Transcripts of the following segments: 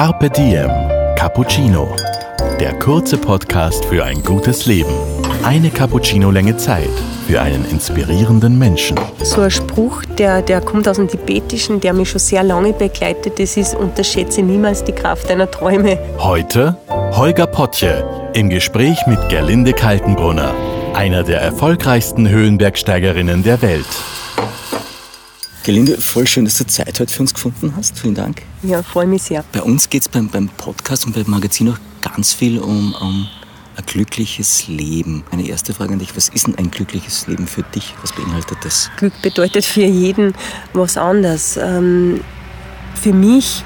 Carpe Diem Cappuccino. Der kurze Podcast für ein gutes Leben. Eine Cappuccino-Länge Zeit für einen inspirierenden Menschen. So ein Spruch, der, der kommt aus dem Tibetischen, der mich schon sehr lange begleitet. Das ist, unterschätze niemals die Kraft deiner Träume. Heute Holger Potje im Gespräch mit Gerlinde Kaltenbrunner, einer der erfolgreichsten Höhenbergsteigerinnen der Welt. Gelinde, voll schön, dass du Zeit heute für uns gefunden hast. Vielen Dank. Ja, freue mich sehr. Bei uns geht es beim, beim Podcast und beim Magazin auch ganz viel um, um ein glückliches Leben. Meine erste Frage an dich, was ist denn ein glückliches Leben für dich? Was beinhaltet das? Glück bedeutet für jeden was anderes. Ähm, für mich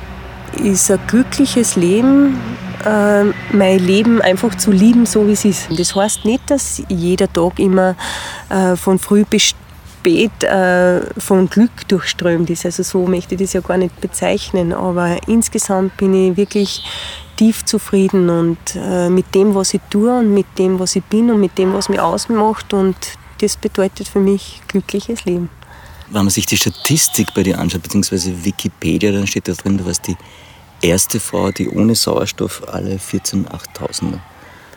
ist ein glückliches Leben äh, mein Leben einfach zu lieben, so wie es ist. Das heißt nicht, dass jeder Tag immer äh, von früh bis spät äh, von Glück durchströmt ist. Also so möchte ich das ja gar nicht bezeichnen. Aber insgesamt bin ich wirklich tief zufrieden und äh, mit dem, was ich tue und mit dem, was ich bin und mit dem, was mich ausmacht. Und das bedeutet für mich glückliches Leben. Wenn man sich die Statistik bei dir anschaut, beziehungsweise Wikipedia, dann steht da drin, du warst die erste Frau, die ohne Sauerstoff alle 14 8000er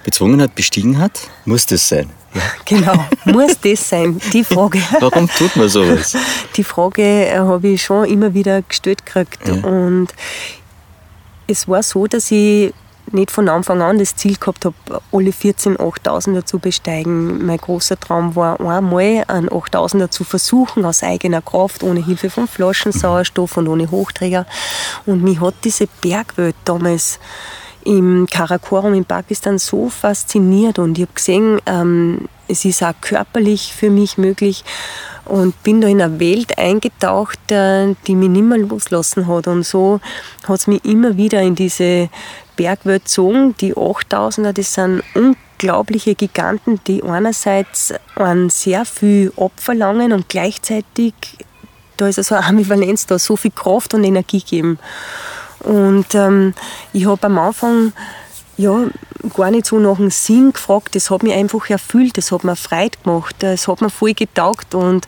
bezwungen hat, bestiegen hat. Muss das sein? Ja. Genau, muss das sein? Die Frage. Warum tut man sowas? Die Frage äh, habe ich schon immer wieder gestellt gekriegt. Ja. Und es war so, dass ich nicht von Anfang an das Ziel gehabt habe, alle 14 8000er zu besteigen. Mein großer Traum war einmal, einen 8000er zu versuchen, aus eigener Kraft, ohne Hilfe von Flaschensauerstoff und ohne Hochträger. Und mich hat diese Bergwelt damals im Karakorum in Pakistan so fasziniert und ich habe gesehen, ähm, es ist auch körperlich für mich möglich und bin da in eine Welt eingetaucht, äh, die mich nicht mehr loslassen hat. Und so hat es mich immer wieder in diese Bergwelt gezogen. Die 8000er, das sind unglaubliche Giganten, die einerseits an sehr viel abverlangen und gleichzeitig, da ist also eine Ambivalenz da, so viel Kraft und Energie geben. Und ähm, ich habe am Anfang ja, gar nicht so nach dem Sinn gefragt. Das hat mich einfach erfüllt, das hat mir Freude gemacht, das hat mir voll getaugt. Und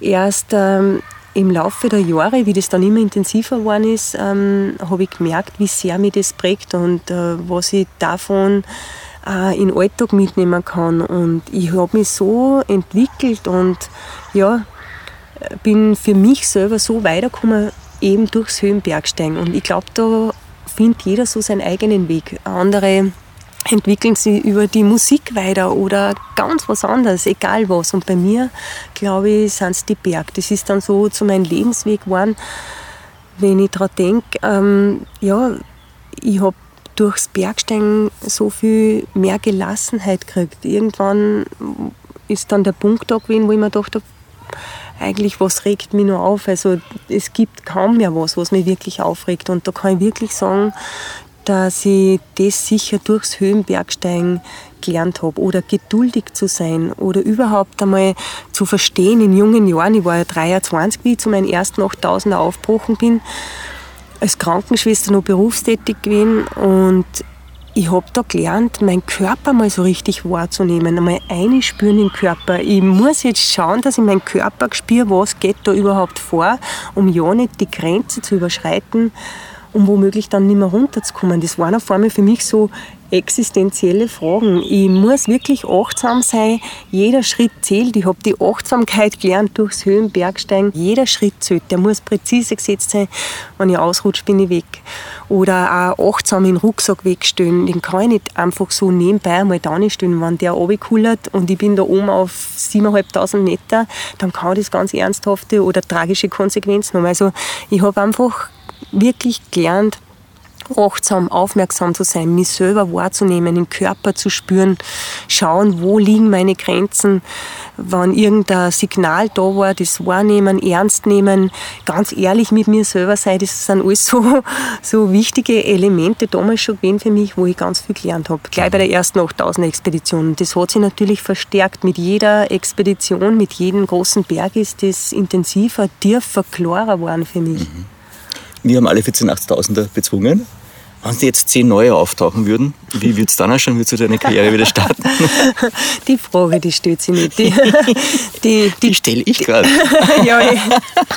erst ähm, im Laufe der Jahre, wie das dann immer intensiver geworden ist, ähm, habe ich gemerkt, wie sehr mich das prägt und äh, was ich davon äh, in den Alltag mitnehmen kann. Und ich habe mich so entwickelt und ja, bin für mich selber so weitergekommen, eben durchs Höhenbergsteigen. Und ich glaube, da findet jeder so seinen eigenen Weg. Andere entwickeln sich über die Musik weiter oder ganz was anderes, egal was. Und bei mir, glaube ich, sind es die Berg. Das ist dann so zu meinem Lebensweg geworden, wenn ich daran denke, ähm, ja, ich habe durchs Bergsteigen so viel mehr Gelassenheit gekriegt. Irgendwann ist dann der Punkt da gewesen, wo ich mir gedacht habe, eigentlich, was regt mich nur auf? Also es gibt kaum mehr was, was mich wirklich aufregt. Und da kann ich wirklich sagen, dass ich das sicher durchs Höhenbergsteigen gelernt habe. Oder geduldig zu sein oder überhaupt einmal zu verstehen in jungen Jahren. Ich war ja 23, wie ich zu meinen ersten 8000er aufgebrochen bin. Als Krankenschwester noch berufstätig gewesen und ich habe da gelernt, meinen Körper mal so richtig wahrzunehmen, einmal einspüren in den Körper. Ich muss jetzt schauen, dass ich meinen Körper spüre, was geht da überhaupt vor, um ja nicht die Grenze zu überschreiten, um womöglich dann nicht mehr runterzukommen. Das waren auf einmal für mich so existenzielle Fragen. Ich muss wirklich achtsam sein. Jeder Schritt zählt. Ich habe die Achtsamkeit gelernt durchs Höhenbergsteigen. Jeder Schritt zählt. Der muss präzise gesetzt sein. Wenn ich ausrutsche, bin ich weg. Oder auch achtsam den Rucksack wegstellen. Den kann ich nicht einfach so nebenbei einmal da stellen. Wenn der runterkullert und ich bin da oben auf 7.500 Meter, dann kann das ganz ernsthafte oder tragische Konsequenzen haben. Also ich habe einfach wirklich gelernt, achtsam, aufmerksam zu sein, mich selber wahrzunehmen, den Körper zu spüren, schauen, wo liegen meine Grenzen, wann irgendein Signal da war, das wahrnehmen, ernst nehmen, ganz ehrlich mit mir selber sein, das sind alles so, so wichtige Elemente damals schon gewesen für mich, wo ich ganz viel gelernt habe. Gleich bei der ersten 8000 Expedition. Das hat sich natürlich verstärkt. Mit jeder Expedition, mit jedem großen Berg ist das intensiver, tiefer, klarer geworden für mich. Mhm. Wir haben alle 14 8000er bezwungen. Wenn jetzt zehn neue auftauchen würden, wie würde es dann ausschauen? Würdest du deine Karriere wieder starten? Die Frage, die stellt sich nicht. Die, die, die, die stelle ich gerade. ja,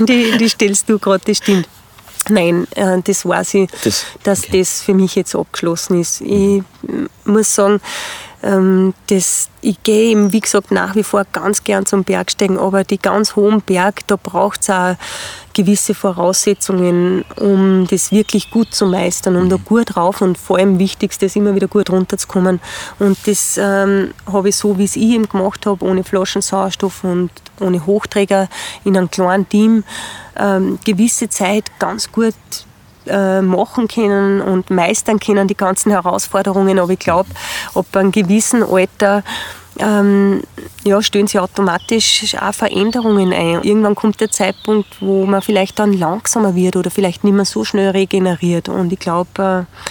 die, die stellst du gerade, das stimmt. Nein, äh, das weiß ich, Das- dass okay. das für mich jetzt abgeschlossen ist. Ich muss sagen, das, ich gehe eben, wie gesagt, nach wie vor ganz gern zum Bergsteigen, aber die ganz hohen Berg, da braucht es auch gewisse Voraussetzungen, um das wirklich gut zu meistern, um da gut rauf und vor allem wichtigste ist immer wieder gut runterzukommen. Und das ähm, habe ich so, wie es ich eben gemacht habe, ohne Flaschensauerstoff und ohne Hochträger in einem kleinen Team, ähm, gewisse Zeit ganz gut äh, machen können und meistern können, die ganzen Herausforderungen. Aber ich glaube, ab einem gewissen Alter ähm, ja, stellen sich automatisch auch Veränderungen ein. Irgendwann kommt der Zeitpunkt, wo man vielleicht dann langsamer wird oder vielleicht nicht mehr so schnell regeneriert. Und ich glaube, äh,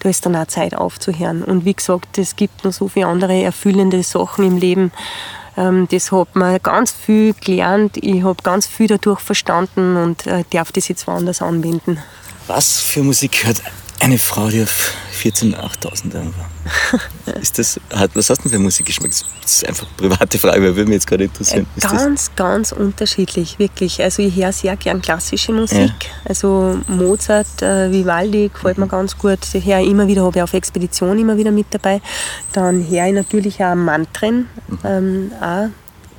da ist dann auch Zeit aufzuhören. Und wie gesagt, es gibt noch so viele andere erfüllende Sachen im Leben. Ähm, das hat man ganz viel gelernt. Ich habe ganz viel dadurch verstanden und äh, darf das jetzt woanders anwenden. Was für Musik hört eine Frau, die auf 14 8000 Euro war? Ist das, hat, was hast du denn für Musikgeschmack? Das ist einfach eine private Frage, weil würde mich jetzt gerade interessieren. Ist das, Ganz, ganz unterschiedlich, wirklich. Also ich höre sehr gern klassische Musik. Ja. Also Mozart, äh, Vivaldi gefällt mir ganz gut. Ich höre immer wieder, habe ich auf Expedition immer wieder mit dabei. Dann höre ich natürlich auch Mantren, ähm, auch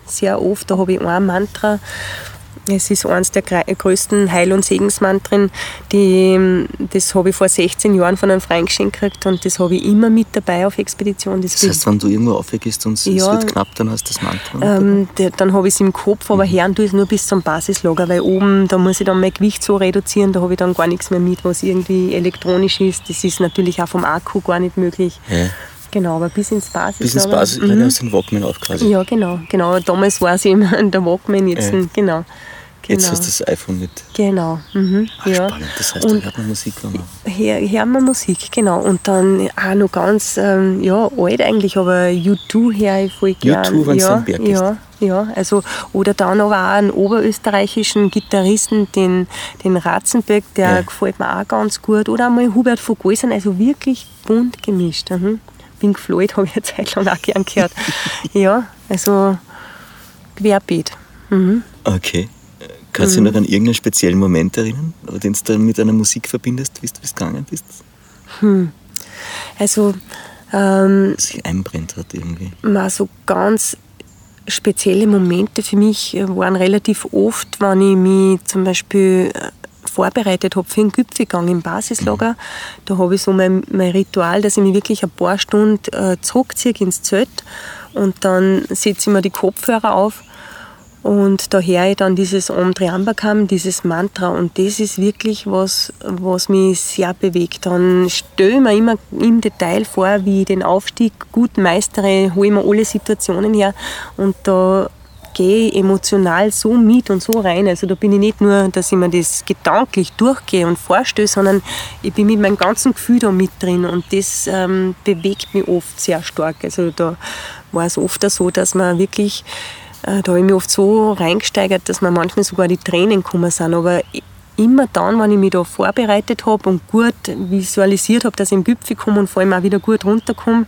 sehr oft. Da habe ich ein Mantra. Es ist eines der größten Heil- und Segensmantren. Die, das habe ich vor 16 Jahren von einem Freund geschenkt gekriegt und das habe ich immer mit dabei auf Expedition. das heißt, wenn du irgendwo aufgehst und es Ja. wird knapp, dann hast du das Mantra. ähm, dann habe ich es im Kopf, aber hören tue ich es nur bis zum Basislager, weil oben, da muss ich dann mein Gewicht so reduzieren, da habe ich dann gar nichts mehr mit, was irgendwie elektronisch ist. Das ist natürlich auch vom Akku gar nicht möglich. Ja. Genau, aber bis ins Basislager. Bis ins Basis, Mhm. mhm. hast du den Walkman auf quasi. Ja, genau, genau. Damals war es eben der Walkman, jetzt, Ja. genau. Jetzt genau. hast du das iPhone mit. Genau. Mhm. Ach, ja. Spannend. Das heißt, Und- da hört man Musik, wenn man. Hör, hören wir Musik, genau. Und dann auch noch ganz, ähm, ja, alt eigentlich, aber U2 höre ich voll gern. U2, wenn's ja, am Berg ist. ja, ja, also, oder dann aber auch einen oberösterreichischen Gitarristen, den, den Ratzenberg, der Ja. gefällt mir auch ganz gut. Oder einmal Hubert von Goisern, also wirklich bunt gemischt. Mhm. Pink Floyd habe ich eine Zeit lang auch gern gehört. ja, also querbeet. Mhm. Okay. Kannst du dich noch an irgendeinen speziellen Moment erinnern, den du dann mit einer Musik verbindest, wie du gegangen bist? Also, ähm, sich einbrennt hat irgendwie. mal so ganz spezielle Momente für mich äh, waren relativ oft, wenn ich mich zum Beispiel äh, vorbereitet habe für einen Gipfelgang im Basislager. Da habe ich so mein, mein Ritual, dass ich mich wirklich ein paar Stunden äh, zurückziehe ins Zelt und dann setze ich mir die Kopfhörer auf und da höre ich dann dieses Om Triambakam, dieses Mantra. Und das ist wirklich was, was mich sehr bewegt. Dann stelle ich mir immer im Detail vor, wie ich den Aufstieg gut meistere, hole mir alle Situationen her. Und da gehe ich emotional so mit und so rein. Also da bin ich nicht nur, dass ich mir das gedanklich durchgehe und vorstelle, sondern ich bin mit meinem ganzen Gefühl da mit drin. Und das ähm, bewegt mich oft sehr stark. Also da war es oft so, dass man wirklich da habe ich mich oft so reingesteigert, dass mir manchmal sogar die Tränen gekommen sind. Aber immer dann, wenn ich mich da vorbereitet habe und gut visualisiert habe, dass ich im Gipfel komme und vor allem auch wieder gut runterkomme,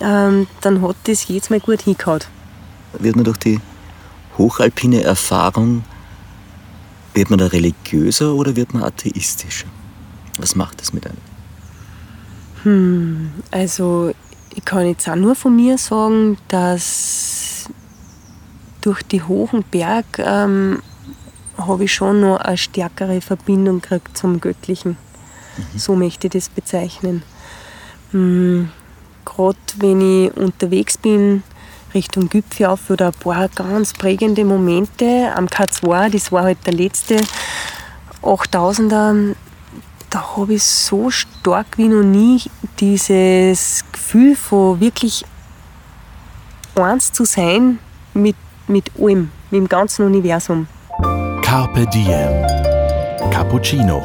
ähm, dann hat das jedes Mal gut hingehauen. Wird man durch die hochalpine Erfahrung, wird man da religiöser oder wird man atheistischer? Was macht das mit einem? Also ich kann jetzt auch nur von mir sagen, dass durch die hohen Berg ähm, habe ich schon noch eine stärkere Verbindung gekriegt zum Göttlichen. So möchte ich das bezeichnen. Hm, Gerade wenn ich unterwegs bin, Richtung Gipfel auf oder ein paar ganz prägende Momente am K2, das war halt der letzte 8000er, da habe ich so stark wie noch nie dieses Gefühl von wirklich eins zu sein mit, mit allem, mit dem ganzen Universum. Carpe Diem. Cappuccino.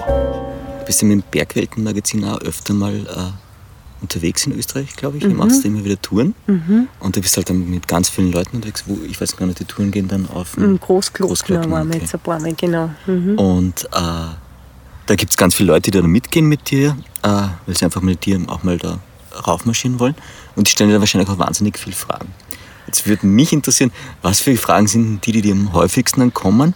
Du bist ja mit dem Bergweltenmagazin auch öfter mal äh, unterwegs in Österreich, glaube ich. Ihr machst immer wieder Touren. Und du bist halt dann mit ganz vielen Leuten unterwegs, wo ich weiß gar nicht, die Touren gehen dann auf. Im Großglockner Großglockner, waren wir jetzt ein paar Mal, genau. Mhm. Und äh, da gibt es ganz viele Leute, die da mitgehen mit dir, äh, weil sie einfach mit dir auch mal da raufmarschieren wollen. Und die stellen dir wahrscheinlich auch wahnsinnig viele Fragen. Jetzt würde mich interessieren, was für Fragen sind die, die dir am häufigsten dann kommen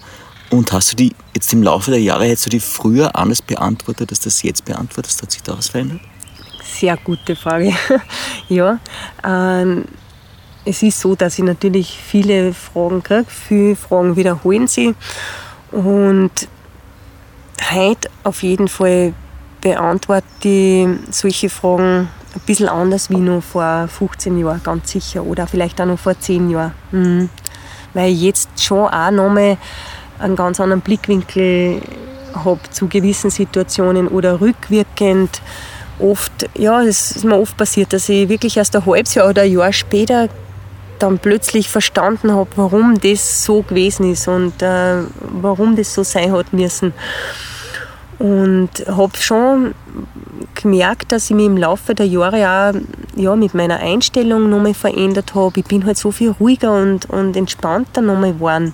Und hast du die jetzt im Laufe der Jahre, hättest du die früher anders beantwortet, als das jetzt beantwortest? Hat sich da was verändert? Sehr gute Frage. ja, ähm, es ist so, dass ich natürlich viele Fragen kriege. Viele Fragen wiederholen sie. Und heute auf jeden Fall beantworte ich solche Fragen ein bisschen anders wie noch vor 15 Jahren, ganz sicher. Oder vielleicht auch noch vor 10 Jahren. Mhm. Weil ich jetzt schon auch nochmal einen ganz anderen Blickwinkel habe zu gewissen Situationen oder rückwirkend. Oft, ja, es ist mir oft passiert, dass ich wirklich erst ein halbes Jahr oder ein Jahr später dann plötzlich verstanden habe, warum das so gewesen ist und äh, warum das so sein hat müssen. Und habe schon gemerkt, dass ich mich im Laufe der Jahre auch ja, mit meiner Einstellung nochmal verändert habe. Ich bin halt so viel ruhiger und, und entspannter nochmal geworden.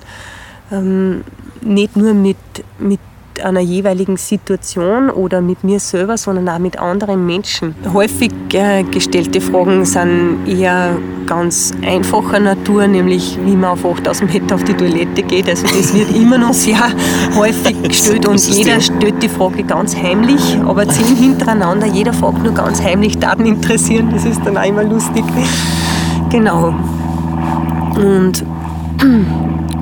Ähm, nicht nur mit, mit einer jeweiligen Situation oder mit mir selber, sondern auch mit anderen Menschen. Häufig äh, gestellte Fragen sind eher ganz einfacher Natur, nämlich wie man auf 8000 Meter auf die Toilette geht. Also das wird immer noch sehr häufig gestellt und jeder stellt die Frage ganz heimlich, aber zehn hintereinander, jeder fragt nur ganz heimlich, Daten interessieren, das ist dann auch immer lustig. Genau. Und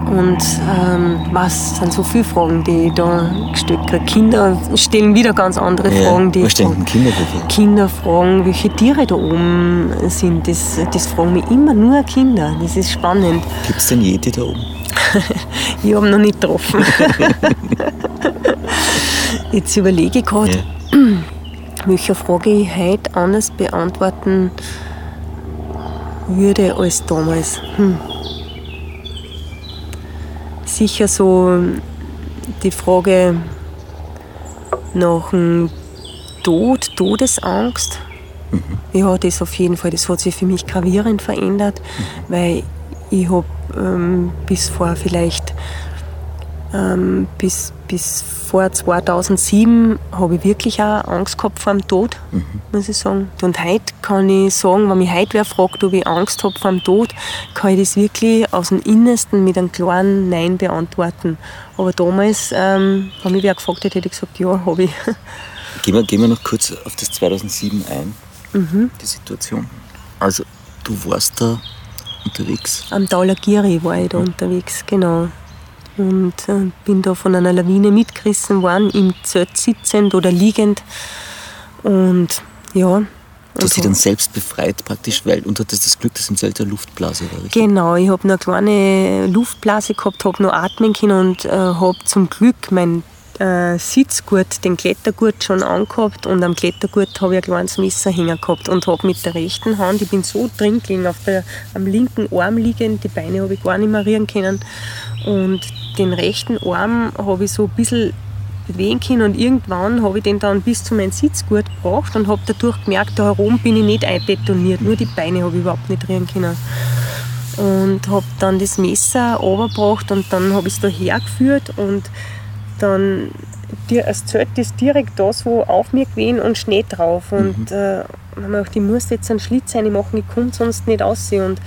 und ähm, was sind so viele Fragen, die ich da gestellt kriege. Kinder stellen wieder ganz andere Ja, Fragen. Die was stellen denn Kinder für Fragen? Kinder fragen, welche Tiere da oben sind. Das, das fragen mich immer nur Kinder. Das ist spannend. Gibt es denn Jedi da oben? Ich habe noch nicht getroffen. Jetzt überlege ich gerade, Ja. welche Frage ich heute anders beantworten würde als damals. Hm. Sicher so die Frage nach dem Tod, Todesangst. Ja, das auf jeden Fall. Das hat sich für mich gravierend verändert, weil ich habe ähm, bis vor vielleicht ähm, bis, bis vor 2007 habe ich wirklich auch Angst gehabt vor dem Tod, muss ich sagen. Und heute kann ich sagen, wenn mich heute wer fragt, ob ich Angst habe vor dem Tod, kann ich das wirklich aus dem Innersten mit einem klaren Nein beantworten. Aber damals, ähm, wenn mich wer gefragt hätte, hätte ich gesagt, ja, habe ich. Gehen wir, gehen wir noch kurz auf das 2007 ein, Mhm. die Situation. Also, du warst da unterwegs. Am Taulagiri war ich da unterwegs, genau. Und äh, bin da von einer Lawine mitgerissen worden, im Zelt sitzend oder liegend. Und ja. Du hast dich und dann selbst befreit praktisch, weil und hattest das Glück, dass im Zelt eine Luftblase war, richtig? Genau, ich habe noch eine kleine Luftblase gehabt, habe noch atmen können und äh, habe zum Glück mein äh, Sitzgurt, den Klettergurt schon angehabt und am Klettergurt habe ich ein kleines Messer hängen gehabt und habe mit der rechten Hand, ich bin so drin gelegen, auf der, am linken Arm liegend, die Beine habe ich gar nicht mehr rühren können und den rechten Arm habe ich so ein bisschen bewegen können und irgendwann habe ich den dann bis zu meinem Sitzgurt gebracht und habe dadurch gemerkt, da herum bin ich nicht einbetoniert, nur die Beine habe ich überhaupt nicht rühren können. Und habe dann das Messer runtergebracht und dann habe ich es da hergeführt und dann das Zelt ist direkt da so auf mir gewesen und Schnee drauf. Und äh, dann habe ich gedacht, ich muss jetzt einen Schlitz reinmachen, ich komme sonst nicht raus. Und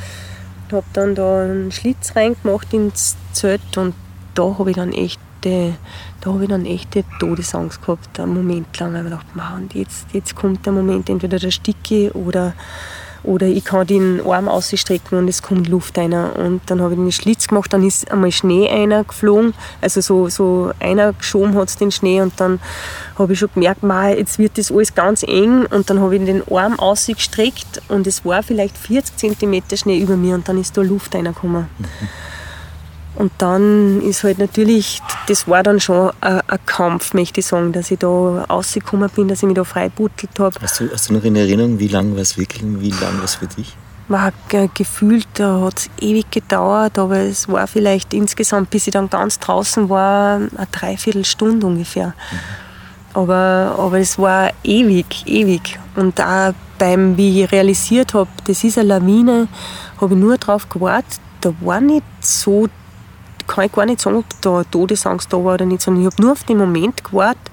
habe dann da einen Schlitz reingemacht ins Zelt und da habe ich dann echt äh, da habe ich dann echte Todesangst gehabt, einen Moment lang. weil ich mir gedacht, "Ma, und jetzt, jetzt kommt der Moment, entweder der sticke oder, oder ich kann den Arm ausstrecken und es kommt Luft rein. Und dann habe ich den Schlitz gemacht, dann ist einmal Schnee einer geflogen, also so, so einer geschoben hat den Schnee und dann habe ich schon gemerkt, "Ma, jetzt wird das alles ganz eng und dann habe ich den Arm ausgestreckt und es war vielleicht 40 cm Schnee über mir und dann ist da Luft reingekommen. Und dann ist halt natürlich, das war dann schon ein, ein Kampf, möchte ich sagen, dass ich da rausgekommen bin, dass ich mich da freibuttelt habe. Hast du, hast du noch in Erinnerung, wie lang war es wirklich und wie lang war es für dich? Man hat gefühlt, da hat es ewig gedauert, aber es war vielleicht insgesamt, bis ich dann ganz draußen war, eine Dreiviertelstunde ungefähr. Aber, aber es war ewig, ewig. Und auch beim, wie ich realisiert habe, das ist eine Lawine, habe ich nur darauf gewartet, da war nicht so, kann ich gar nicht sagen, ob da Todesangst da war oder nicht, sondern ich habe nur auf den Moment gewartet,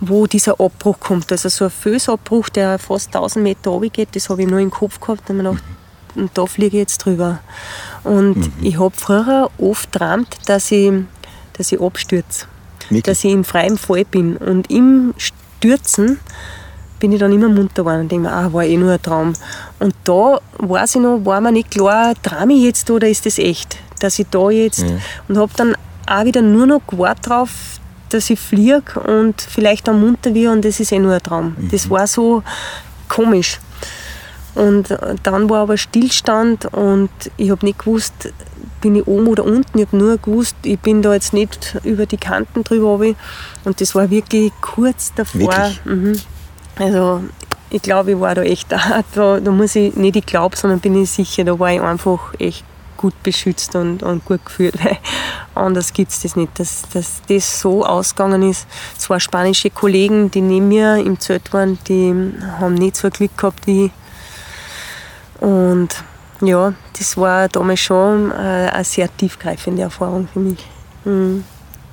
wo dieser Abbruch kommt. Also so ein Fölsabbruch, der fast 1000 Meter runtergeht, das habe ich nur im Kopf gehabt und mir gedacht, und da fliege ich jetzt drüber. Und ich habe früher oft geträumt, dass ich, dass ich abstürze. Wirklich? Dass ich in freiem Fall bin. Und im Stürzen bin ich dann immer munter geworden und denke mir, ah, war eh nur ein Traum. Und da weiß ich noch, war mir nicht klar, traue ich jetzt oder ist das echt? Dass ich da jetzt. Ja. Und habe dann auch wieder nur noch gewartet drauf, dass ich fliege und vielleicht dann munter wird und das ist eh nur ein Traum. Das war so komisch. Und dann war aber Stillstand und ich habe nicht gewusst, bin ich oben oder unten. Ich habe nur gewusst, ich bin da jetzt nicht über die Kanten drüber. runter. Und das war wirklich kurz davor. Wirklich? Mhm. Also ich glaube, ich war da echt, da, da, da muss ich, nicht ich glaube, sondern bin ich sicher, da war ich einfach echt gut beschützt und, und gut geführt, weil anders gibt es das nicht, dass, dass das so ausgegangen ist. Zwei spanische Kollegen, die neben mir im Zelt waren, die haben nicht so Glück gehabt wie ich. Und ja, das war damals schon äh, eine sehr tiefgreifende Erfahrung für mich. Mhm.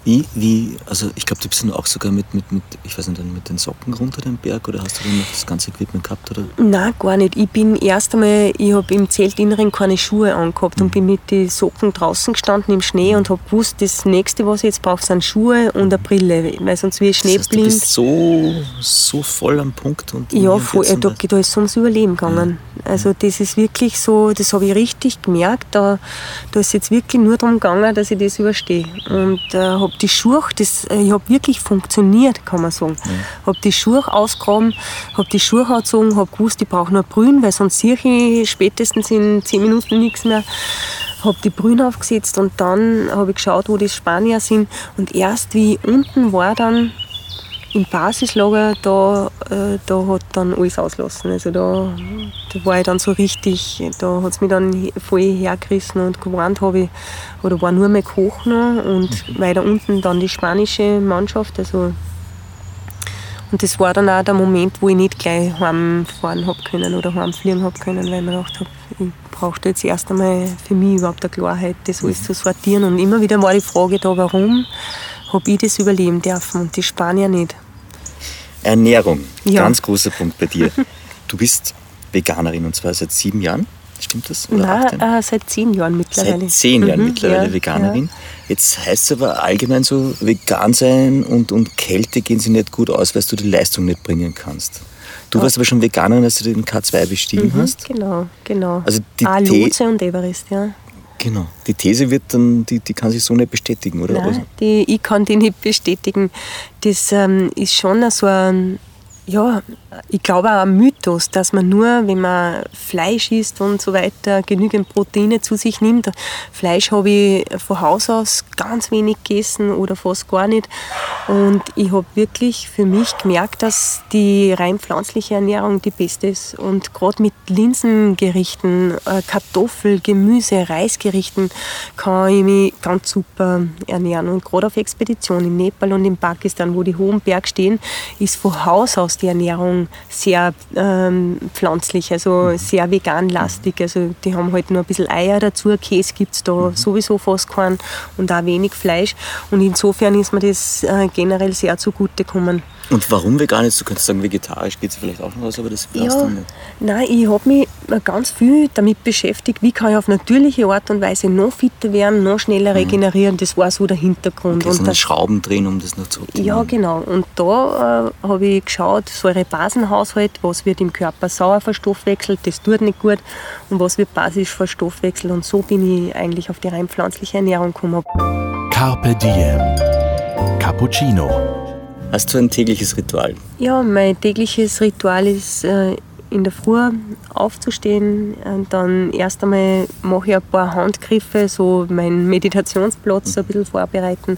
Wie, wie, also ich glaube, du bist dann auch sogar mit, mit, mit, ich weiß nicht, mit den Socken runter den Berg oder hast du dann noch das ganze Equipment gehabt? Oder? Nein, gar nicht. Ich bin erst einmal, ich habe im Zeltinneren keine Schuhe angehabt und bin mit den Socken draußen gestanden im Schnee und habe gewusst, das nächste, was ich jetzt brauche, sind Schuhe und eine Brille, weil sonst wie ich Das heißt, du schneeblind. bist so, so voll am Punkt. Und Ja, voll, jetzt da, da ist ums Überleben gegangen. Also das ist wirklich so, das habe ich richtig gemerkt. Da, da ist jetzt wirklich nur darum gegangen, dass ich das überstehe. Und äh, habe die Schuhe, das, äh, ich habe wirklich funktioniert, kann man sagen. Habe die Schuhe ausgegraben, habe die Schuhe angezogen, habe gewusst, ich brauche nur Brühen, weil sonst sehe ich spätestens in zehn Minuten nichts mehr. Habe die Brühen aufgesetzt und dann habe ich geschaut, wo die Spanier sind. Und erst wie ich unten war, dann im Basislager, da, äh, da hat dann alles ausgelassen. Also da, da war ich dann so richtig, da hat es mich dann voll hergerissen und gewarnt habe ich, oder war nur mehr Koch noch und weiter unten dann die spanische Mannschaft. Also und das war dann auch der Moment, wo ich nicht gleich heimfahren habe können oder heimfliegen habe können, weil ich mir gedacht habe, ich brauchte jetzt erst einmal für mich überhaupt eine Klarheit, das alles zu sortieren. Und immer wieder war die Frage da, warum habe ich das überleben dürfen und die Spanier nicht. Ernährung, Ja. ganz großer Punkt bei dir. Du bist Veganerin und zwar seit sieben Jahren, stimmt das? Oder 18? äh, seit zehn Jahren mittlerweile. Seit zehn Jahren Mhm, mittlerweile ja, Veganerin. Jetzt heißt es aber allgemein so, vegan sein und, und Kälte gehen sie nicht gut aus, weil du die Leistung nicht bringen kannst. Du warst aber schon Veganerin, als du den K2 bestiegen Ja. hast. Mhm, genau, genau. Also die ah, Tee- Lotse und Everest, ja. Genau. Die These wird dann, die, die kann sich so nicht bestätigen, oder? Also, Nein, die, ich kann die nicht bestätigen. Das ähm, ist schon so ein, ja, ich glaube auch ein Mythos, dass man nur, wenn man Fleisch isst und so weiter, genügend Proteine zu sich nimmt. Fleisch habe ich von Haus aus ganz wenig gegessen oder fast gar nicht. Und ich habe wirklich für mich gemerkt, dass die rein pflanzliche Ernährung die beste ist. Und gerade mit Linsengerichten, äh, Kartoffel, Gemüse, Reisgerichten kann ich mich ganz super ernähren. Und gerade auf Expedition in Nepal und in Pakistan, wo die hohen Berge stehen, ist von Haus aus die Ernährung sehr ähm, pflanzlich, also sehr veganlastig. Also die haben halt nur ein bisschen Eier dazu, Käse gibt es da sowieso fast keinen und auch wenig Fleisch. Und insofern ist mir das äh, generell sehr zugute gekommen. Und warum vegan ist? Du könntest sagen, vegetarisch geht es vielleicht auch noch aus, aber das passt Ja, dann nicht. nein, ich habe mich ganz viel damit beschäftigt, wie kann ich auf natürliche Art und Weise noch fitter werden, noch schneller regenerieren. Das war so der Hintergrund. Okay, so und eine das, Schrauben drehen, um das noch zu optimieren. ja, genau. Und da äh, habe ich geschaut, Säurebasenhaushalt, was wird im Körper sauer verstoffwechselt, das tut nicht gut, und was wird basisch verstoffwechselt. Und so bin ich eigentlich auf die rein pflanzliche Ernährung gekommen. Carpe Diem. Cappuccino. Hast du ein tägliches Ritual? Ja, mein tägliches Ritual ist äh, in der Früh aufzustehen. Und dann erst einmal mache ich ein paar Handgriffe, so meinen Meditationsplatz so ein bisschen vorbereiten.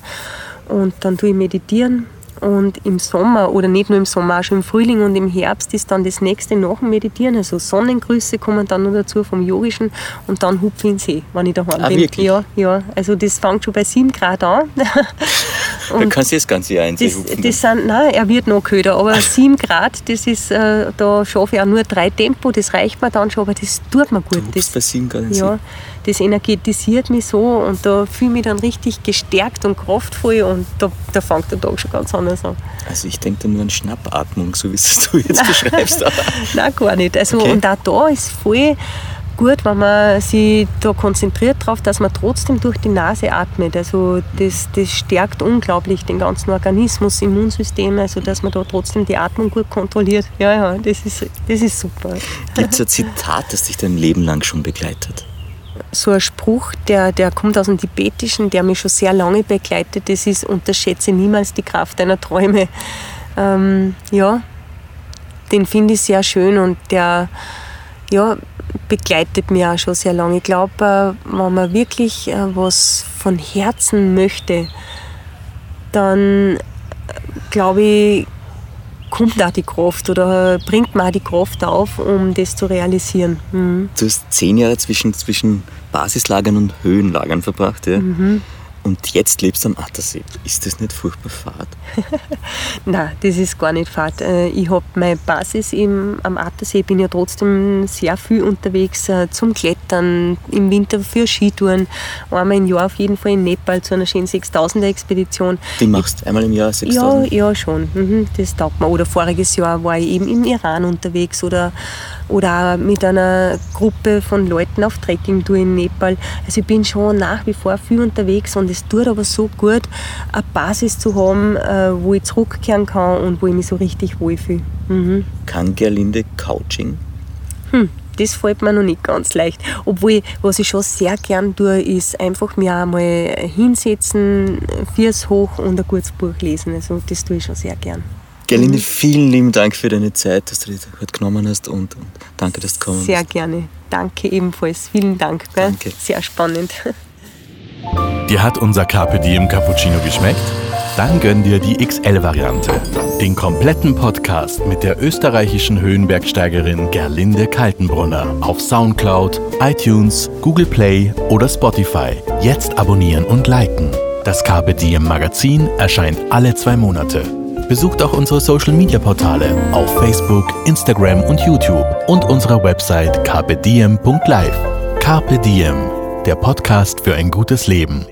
Und dann tue ich meditieren. Und im Sommer, oder nicht nur im Sommer, auch schon im Frühling und im Herbst ist dann das nächste nach dem Meditieren. Also Sonnengrüße kommen dann noch dazu vom Yogischen und dann hupfe ich in den See, wenn ich daheim Ah, bin. wirklich? Ja, ja. Also das fängt schon bei 7 Grad an. Da kannst du das ganze Jahr Das, das sind, nein, er wird noch köder, aber 7 Grad, das ist, äh, da schaffe ich auch nur drei Tempo, das reicht mir dann schon, aber das tut mir gut. du hupfst bei Das, sieben Grad ins ja, das energetisiert mich so und da fühle ich mich dann richtig gestärkt und kraftvoll und da, da fängt der Tag schon ganz anders an. Also ich denke da nur an Schnappatmung, so wie es du jetzt beschreibst. Nein, gar nicht. Also, Okay. Und auch da ist voll gut, wenn man sich da konzentriert darauf, dass man trotzdem durch die Nase atmet. Also das, das stärkt unglaublich den ganzen Organismus, Immunsystem, also dass man da trotzdem die Atmung gut kontrolliert. Ja, ja, das ist, das ist super. Gibt es ein Zitat, das dich dein Leben lang schon begleitet? So ein Spruch, der, der kommt aus dem Tibetischen, der mich schon sehr lange begleitet, das ist, unterschätze niemals die Kraft deiner Träume. Ähm, ja, den finde ich sehr schön und der, ja, begleitet mich auch schon sehr lange. Ich glaube, äh, wenn man wirklich äh, was von Herzen möchte, dann äh, glaube ich, kommt auch die Kraft oder bringt man auch die Kraft auf, um das zu realisieren. Mhm. Du hast zehn Jahre zwischen, zwischen Basislagern und Höhenlagern verbracht. Ja? Mhm und jetzt lebst du am Attersee. Ist das nicht furchtbar fad? Nein, das ist gar nicht fad. Äh, ich habe meine Basis im, am Attersee, bin ja trotzdem sehr viel unterwegs äh, zum Klettern, im Winter für Skitouren, einmal im Jahr auf jeden Fall in Nepal zu einer schönen 6000er Expedition. Die machst du einmal im Jahr 6000? Ja, ja schon. Mhm, das taugt mir. Oder voriges Jahr war ich eben im Iran unterwegs oder oder auch mit einer Gruppe von Leuten auf Trekkingtour in Nepal. Also ich bin schon nach wie vor viel unterwegs und es tut aber so gut, eine Basis zu haben, äh, wo ich zurückkehren kann und wo ich mich so richtig wohlfühle. Mhm. Kann Gerlinde Couching? Hm, das fällt mir noch nicht ganz leicht. Obwohl, was ich schon sehr gern tue, ist einfach mir einmal hinsetzen, fürs hoch und ein gutes Buch lesen. Also das tue ich schon sehr gern. Gerlinde, vielen lieben Dank für deine Zeit, dass du dich heute genommen hast und, und danke, dass du gekommen Sehr bist. gerne. Danke ebenfalls. Vielen Dank. Gell? Danke. Sehr spannend. Dir hat unser Carpe Diem Cappuccino geschmeckt? Dann gönn dir die XL-Variante. Den kompletten Podcast mit der österreichischen Höhenbergsteigerin Gerlinde Kaltenbrunner auf Soundcloud, iTunes, Google Play oder Spotify. Jetzt abonnieren und liken. Das Carpe Diem Magazin erscheint alle zwei Monate. Besucht auch unsere Social Media Portale auf Facebook, Instagram und YouTube und unsere Website carpediem.live. Carpe Diem, der Podcast für ein gutes Leben.